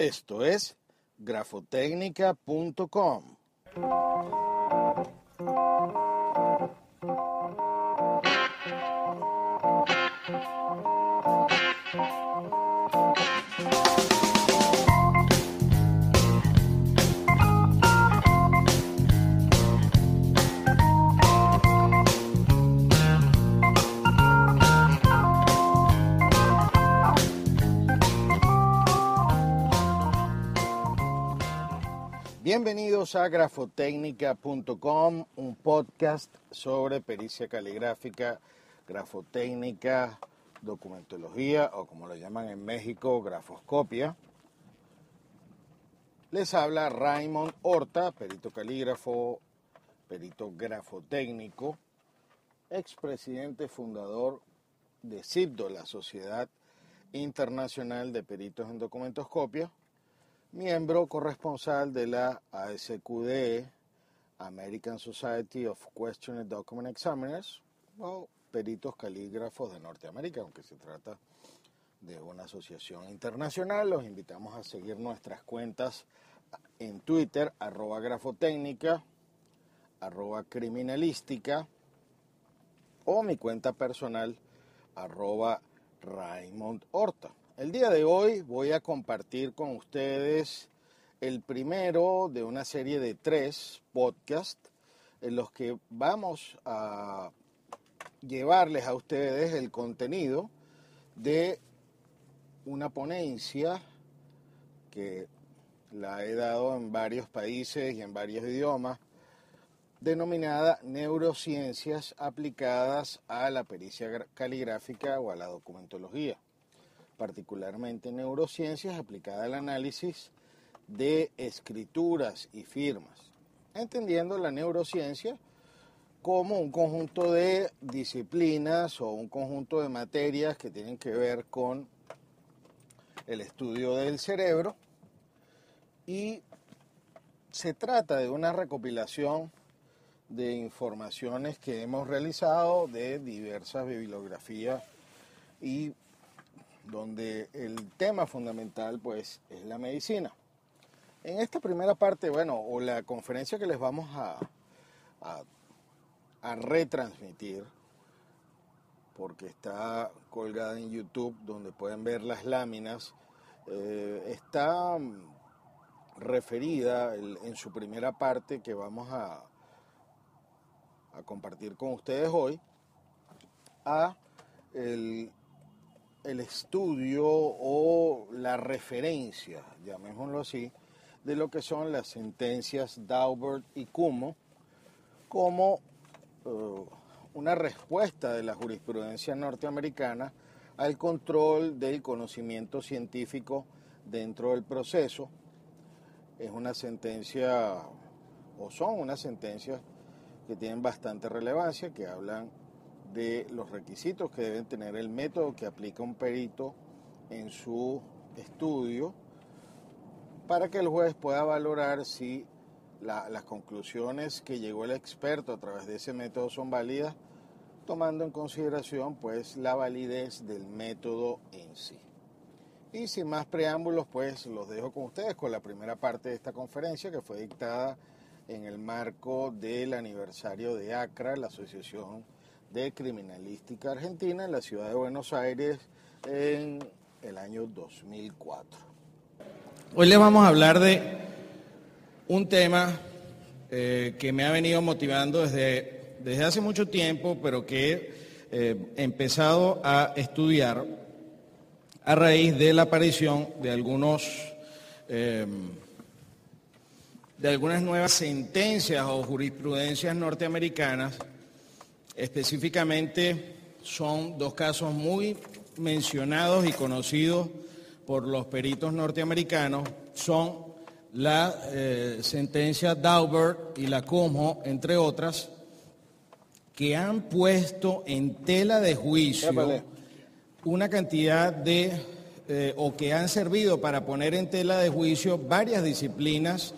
Esto es grafotecnica.com. Bienvenidos a grafotecnica.com, un podcast sobre pericia caligráfica, grafotécnica, documentología o como lo llaman en México, grafoscopia. Les habla Raymond Horta, perito calígrafo, perito grafotécnico, expresidente fundador de CIPDO, la Sociedad Internacional de Peritos en Documentoscopia miembro corresponsal de la ASQDE, American Society of Questioned Document Examiners, o peritos calígrafos de Norteamérica, aunque se trata de una asociación internacional. Los invitamos a seguir nuestras cuentas en Twitter, arroba grafotécnica, arroba criminalística, o mi cuenta personal, arroba Raymond Horta. El día de hoy voy a compartir con ustedes el primero de una serie de tres podcasts en los que vamos a llevarles a ustedes el contenido de una ponencia que la he dado en varios países y en varios idiomas, denominada Neurociencias aplicadas a la pericia caligráfica o a la documentología particularmente neurociencias aplicada al análisis de escrituras y firmas, entendiendo la neurociencia como un conjunto de disciplinas o un conjunto de materias que tienen que ver con el estudio del cerebro. Y se trata de una recopilación de informaciones que hemos realizado de diversas bibliografías y donde el tema fundamental pues es la medicina. En esta primera parte, bueno, o la conferencia que les vamos a, a, retransmitir, porque está colgada en YouTube, donde pueden ver las láminas, eh, está referida en su primera parte que vamos a, a compartir con ustedes hoy a el el estudio o la referencia, llamémoslo así, de lo que son las sentencias Daubert y Kumo como eh, una respuesta de la jurisprudencia norteamericana al control del conocimiento científico dentro del proceso. Es una sentencia, o son unas sentencias que tienen bastante relevancia, que hablan de los requisitos que deben tener el método que aplica un perito en su estudio para que el juez pueda valorar si las conclusiones que llegó el experto a través de ese método son válidas, tomando en consideración pues la validez del método en sí. Y sin más preámbulos, pues los dejo con ustedes con la primera parte de esta conferencia que fue dictada en el marco del aniversario de ACRA, la Asociación de Criminalística Argentina en la ciudad de Buenos Aires en el año 2004. Hoy les vamos a hablar de un tema eh, que me ha venido motivando desde, desde hace mucho tiempo, pero que eh, he empezado a estudiar a raíz de la aparición de algunos eh, de algunas nuevas sentencias o jurisprudencias norteamericanas Específicamente son dos casos muy mencionados y conocidos por los peritos norteamericanos. Son la eh, sentencia Daubert y la Como, entre otras, que han puesto en tela de juicio una cantidad de, eh, o que han servido para poner en tela de juicio varias disciplinas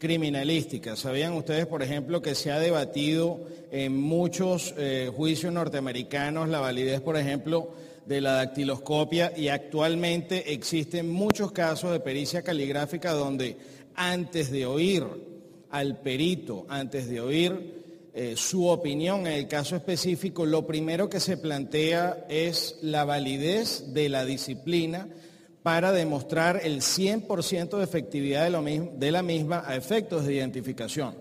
criminalística. ¿Sabían ustedes, por ejemplo, que se ha debatido en muchos eh, juicios norteamericanos la validez, por ejemplo, de la dactiloscopia y actualmente existen muchos casos de pericia caligráfica donde antes de oír al perito, antes de oír eh, su opinión en el caso específico, lo primero que se plantea es la validez de la disciplina para demostrar el 100% de efectividad de, la misma a efectos de identificación.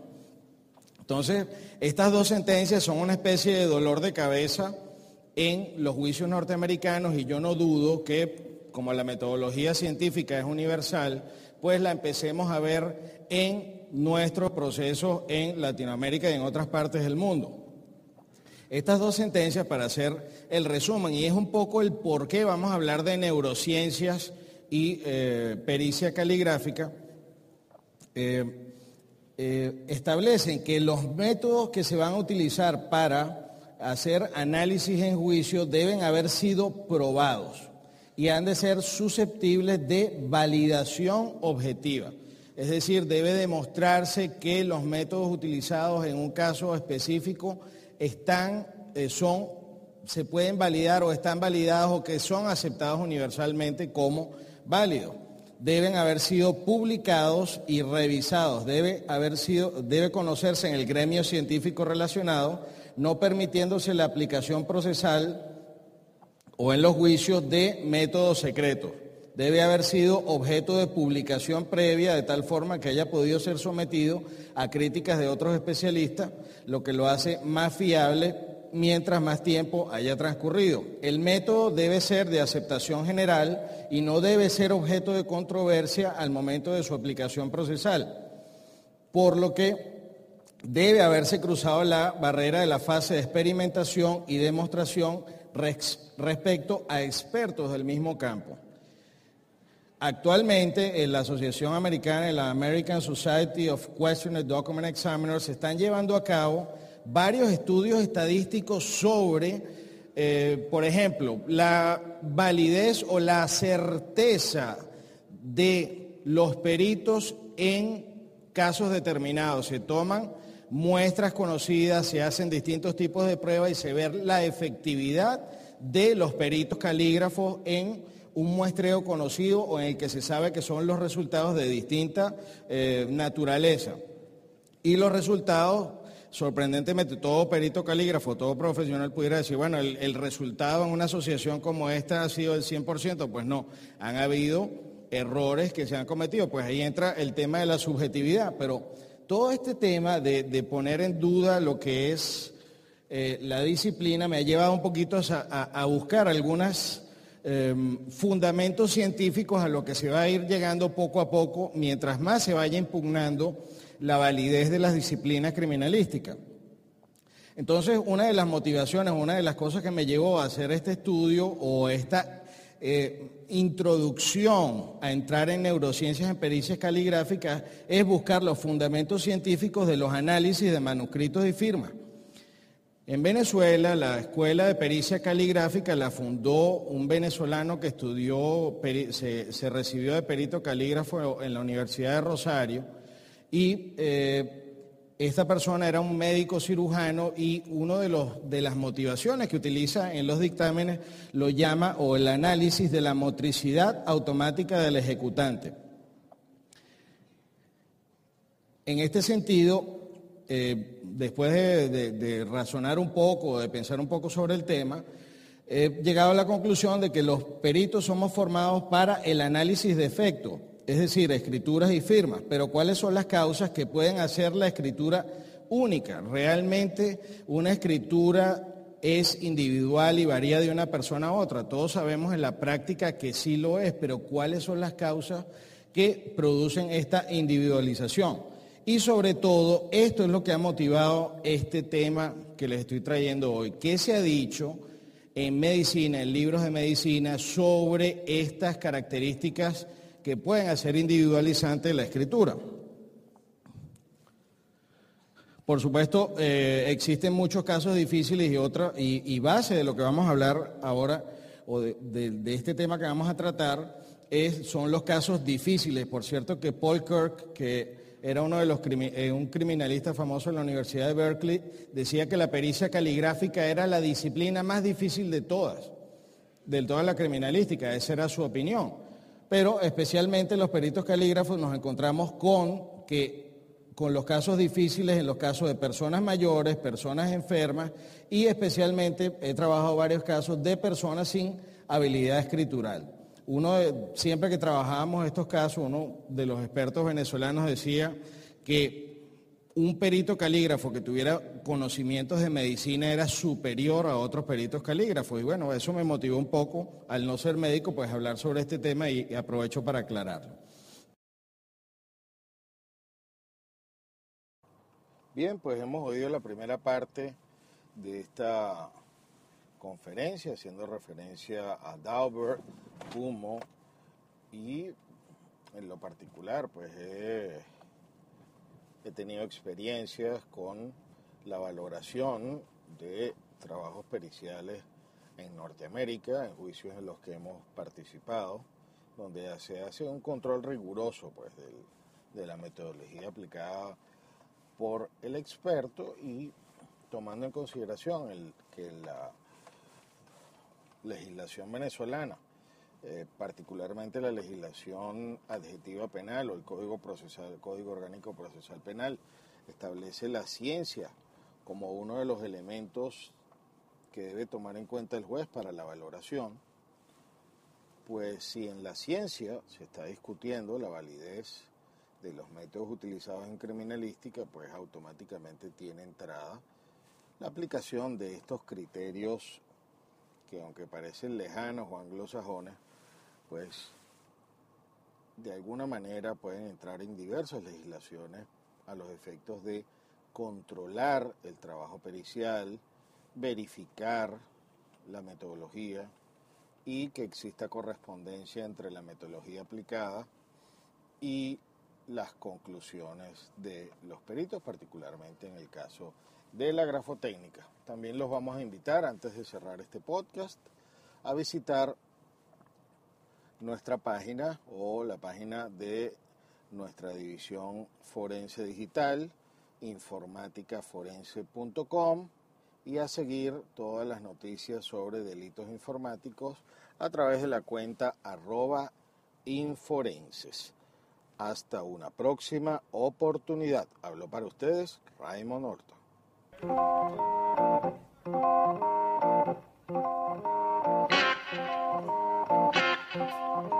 Entonces, estas dos sentencias son una especie de dolor de cabeza en los juicios norteamericanos y yo no dudo que, como la metodología científica es universal, pues la empecemos a ver en nuestros procesos en Latinoamérica y en otras partes del mundo. Estas dos sentencias para hacer el resumen, y es un poco el por qué vamos a hablar de neurociencias y eh, pericia caligráfica, eh, eh, establecen que los métodos que se van a utilizar para hacer análisis en juicio deben haber sido probados y han de ser susceptibles de validación objetiva. Es decir, debe demostrarse que los métodos utilizados en un caso específico están, eh, son, se pueden validar o están validados o que son aceptados universalmente como válidos. Deben haber sido publicados y revisados. Debe, haber sido, debe conocerse en el gremio científico relacionado, no permitiéndose la aplicación procesal o en los juicios de métodos secretos debe haber sido objeto de publicación previa de tal forma que haya podido ser sometido a críticas de otros especialistas, lo que lo hace más fiable mientras más tiempo haya transcurrido. El método debe ser de aceptación general y no debe ser objeto de controversia al momento de su aplicación procesal, por lo que debe haberse cruzado la barrera de la fase de experimentación y demostración respecto a expertos del mismo campo. Actualmente en la Asociación Americana y la American Society of Questioned Document Examiners se están llevando a cabo varios estudios estadísticos sobre, eh, por ejemplo, la validez o la certeza de los peritos en casos determinados. Se toman muestras conocidas, se hacen distintos tipos de pruebas y se ve la efectividad de los peritos calígrafos en un muestreo conocido o en el que se sabe que son los resultados de distinta eh, naturaleza. Y los resultados, sorprendentemente, todo perito calígrafo, todo profesional pudiera decir, bueno, el, el resultado en una asociación como esta ha sido el 100%, pues no, han habido errores que se han cometido, pues ahí entra el tema de la subjetividad, pero todo este tema de, poner en duda lo que es eh, la disciplina me ha llevado un poquito a buscar algunas Em, fundamentos científicos a lo que se va a ir llegando poco a poco mientras más se vaya impugnando la validez de las disciplinas criminalísticas. Entonces, una de las motivaciones, una de las cosas que me llevó a hacer este estudio o esta eh, introducción a entrar en neurociencias en pericias caligráficas es buscar los fundamentos científicos de los análisis de manuscritos y firmas. En Venezuela, la Escuela de Pericia Caligráfica la fundó un venezolano que estudió, se, recibió de perito calígrafo en la Universidad de Rosario y eh, esta persona era un médico cirujano y una de, de las motivaciones que utiliza en los dictámenes lo llama o el análisis de la motricidad automática del ejecutante. En este sentido, eh, después de, razonar un poco, de pensar un poco sobre el tema, he llegado a la conclusión de que los peritos somos formados para el análisis de efecto, es decir, escrituras y firmas, pero cuáles son las causas que pueden hacer la escritura única. Realmente una escritura es individual y varía de una persona a otra. Todos sabemos en la práctica que sí lo es, pero cuáles son las causas que producen esta individualización. Y sobre todo, esto es lo que ha motivado este tema que les estoy trayendo hoy. ¿Qué se ha dicho en medicina, en libros de medicina, sobre estas características que pueden hacer individualizante la escritura? Por supuesto, eh, existen muchos casos difíciles y, otra, y, base de lo que vamos a hablar ahora, o de, este tema que vamos a tratar, son los casos difíciles. Por cierto que Paul Kirk, que era uno de los eh, un criminalista famoso en la Universidad de Berkeley, decía que la pericia caligráfica era la disciplina más difícil de todas. del todo la criminalística, esa era su opinión. Pero especialmente los peritos calígrafos nos encontramos con que con los casos difíciles, en los casos de personas mayores, personas enfermas y especialmente he trabajado varios casos de personas sin habilidad escritural. Uno, siempre que trabajábamos estos casos, uno de los expertos venezolanos decía que un perito calígrafo que tuviera conocimientos de medicina era superior a otros peritos calígrafos. Y bueno, eso me motivó un poco, al no ser médico, pues hablar sobre este tema y aprovecho para aclararlo. Bien, pues hemos oído la primera parte de esta conferencia, haciendo referencia a Daubert, Humo y en lo particular, pues he, tenido experiencias con la valoración de trabajos periciales en Norteamérica, en juicios en los que hemos participado, donde se hace un control riguroso pues, de la metodología aplicada por el experto y tomando en consideración que la legislación venezolana, eh, particularmente la legislación adjetiva penal o el Código Procesal, Código Orgánico Procesal Penal, establece la ciencia como uno de los elementos que debe tomar en cuenta el juez para la valoración, pues si en la ciencia se está discutiendo la validez de los métodos utilizados en criminalística, pues automáticamente tiene entrada la aplicación de estos criterios que aunque parecen lejanos o anglosajones, pues de alguna manera pueden entrar en diversas legislaciones a los efectos de controlar el trabajo pericial, verificar la metodología y que exista correspondencia entre la metodología aplicada y las conclusiones de los peritos, particularmente en el caso de la grafotécnica. También los vamos a invitar, antes de cerrar este podcast, a visitar nuestra página o la página de nuestra división forense digital, informáticaforense.com y a seguir todas las noticias sobre delitos informáticos a través de la cuenta arroba inforenses. Hasta una próxima oportunidad. Hablo para ustedes Raymond Orton. Thank you.